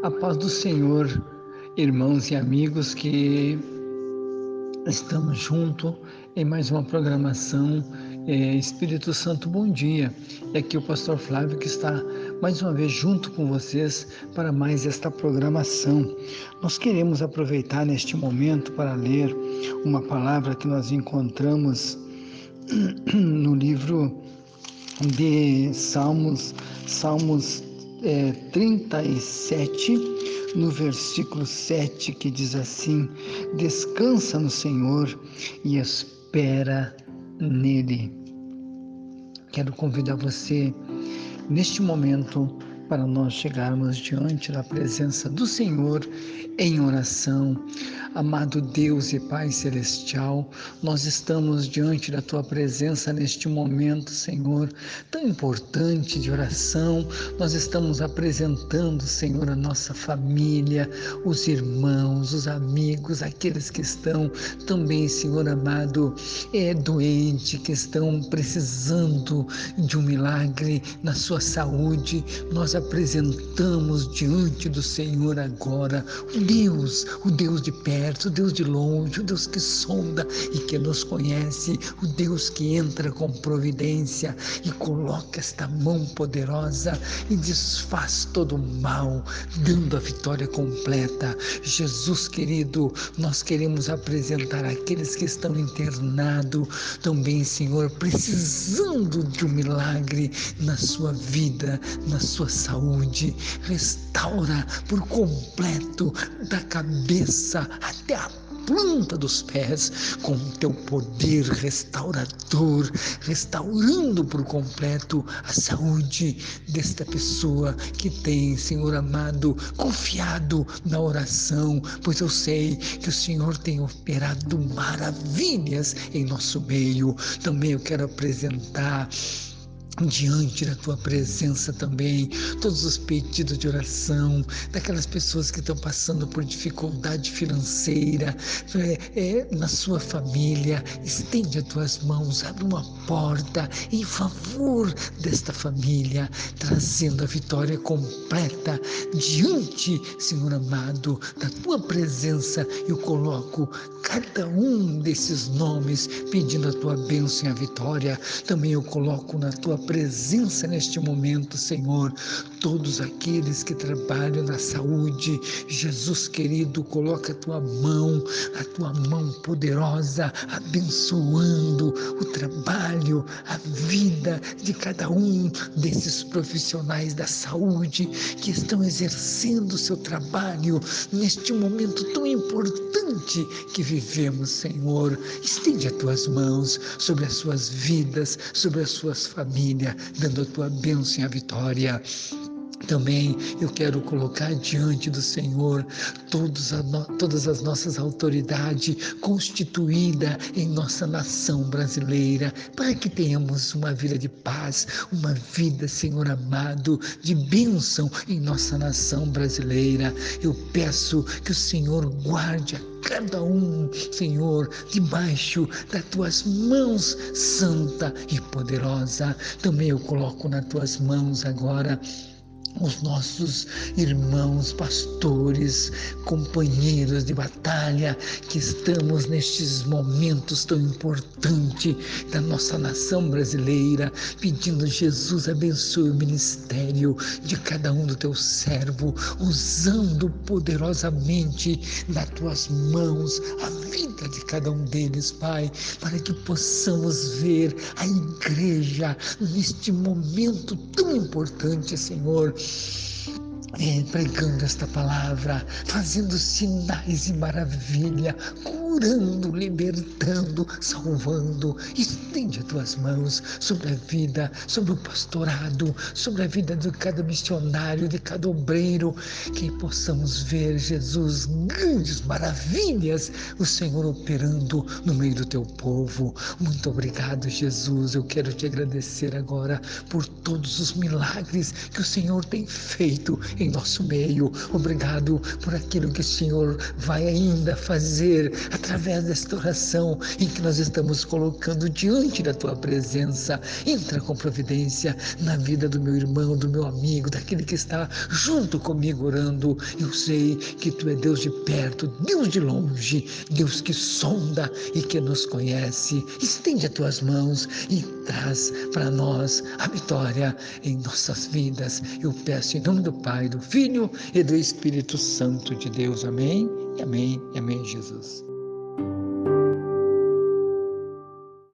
A paz do Senhor, irmãos e amigos que estamos juntos em mais uma programação. É, Espírito Santo, bom dia. É aqui o pastor Flávio que está mais uma vez junto com vocês para mais esta programação. Nós queremos aproveitar neste momento para ler uma palavra que nós encontramos no livro de Salmos, Salmos é, 37, no versículo 7, que diz assim: Descansa no Senhor e espera nele. Quero convidar você, neste momento, para nós chegarmos diante da presença do Senhor em oração. Amado Deus e Pai Celestial, nós estamos diante da Tua presença neste momento, Senhor, tão importante de oração. Nós estamos apresentando, Senhor, a nossa família, os irmãos, os amigos, aqueles que estão também, Senhor amado, é doente, que estão precisando de um milagre na sua saúde. Nós apresentamos diante do Senhor agora o Deus, o Deus de perto, o Deus de longe, o Deus que sonda e que nos conhece, o Deus que entra com providência e coloca esta mão poderosa e desfaz todo o mal, dando a vitória completa. Jesus querido, nós queremos apresentar aqueles que estão internados também, Senhor, precisando de um milagre na sua vida, na sua saúde saúde, restaura por completo, da cabeça até a planta dos pés, com o teu poder restaurador, restaurando por completo a saúde desta pessoa que tem, Senhor amado, confiado na oração, pois eu sei que o Senhor tem operado maravilhas em nosso meio. Também eu quero apresentar diante da tua presença também, todos os pedidos de oração, daquelas pessoas que estão passando por dificuldade financeira, é, é, na sua família, estende as tuas mãos, abre uma porta em favor desta família, trazendo a vitória completa diante, Senhor amado, da tua presença. Eu coloco cada um desses nomes pedindo a tua bênção e a vitória. Também eu coloco na tua presença neste momento, Senhor. Todos aqueles que trabalham na saúde, Jesus querido, coloca a tua mão, a tua mão poderosa, abençoando o trabalho, a vida de cada um desses profissionais da saúde que estão exercendo o seu trabalho neste momento tão importante que vivemos, Senhor. Estende as tuas mãos sobre as suas vidas, sobre as suas famílias família, dando a tua bênção e a vitória. Também eu quero colocar diante do Senhor todas as nossas autoridades constituídas em nossa nação brasileira, para que tenhamos uma vida de paz, uma vida, Senhor amado, de bênção em nossa nação brasileira. Eu peço que o Senhor guarde a cada um, Senhor, debaixo das tuas mãos santa e poderosa. Também eu coloco nas tuas mãos agora os nossos irmãos pastores, companheiros de batalha, que estamos nestes momentos tão importantes da nossa nação brasileira, pedindo Jesus abençoe o ministério de cada um do teu servo, usando poderosamente nas tuas mãos a de cada um deles, Pai, para que possamos ver a igreja neste momento tão importante, Senhor. É, pregando esta palavra, fazendo sinais e maravilha, curando, libertando, salvando. Estende as tuas mãos sobre a vida, sobre o pastorado, sobre a vida de cada missionário, de cada obreiro, que possamos ver, Jesus, grandes maravilhas, o Senhor operando no meio do teu povo. Muito obrigado, Jesus. Eu quero te agradecer agora por todos os milagres que o Senhor tem feito em nosso meio. Obrigado por aquilo que o Senhor vai ainda fazer através desta oração em que nós estamos colocando diante da tua presença. Entra com providência na vida do meu irmão, do meu amigo, daquele que está junto comigo orando. Eu sei que tu é Deus de perto, Deus de longe, Deus que sonda e que nos conhece. Estende as tuas mãos e traz para nós a vitória em nossas vidas. Eu peço em nome do Pai, do Filho e do Espírito Santo de Deus. Amém. Amém. Amém, Jesus.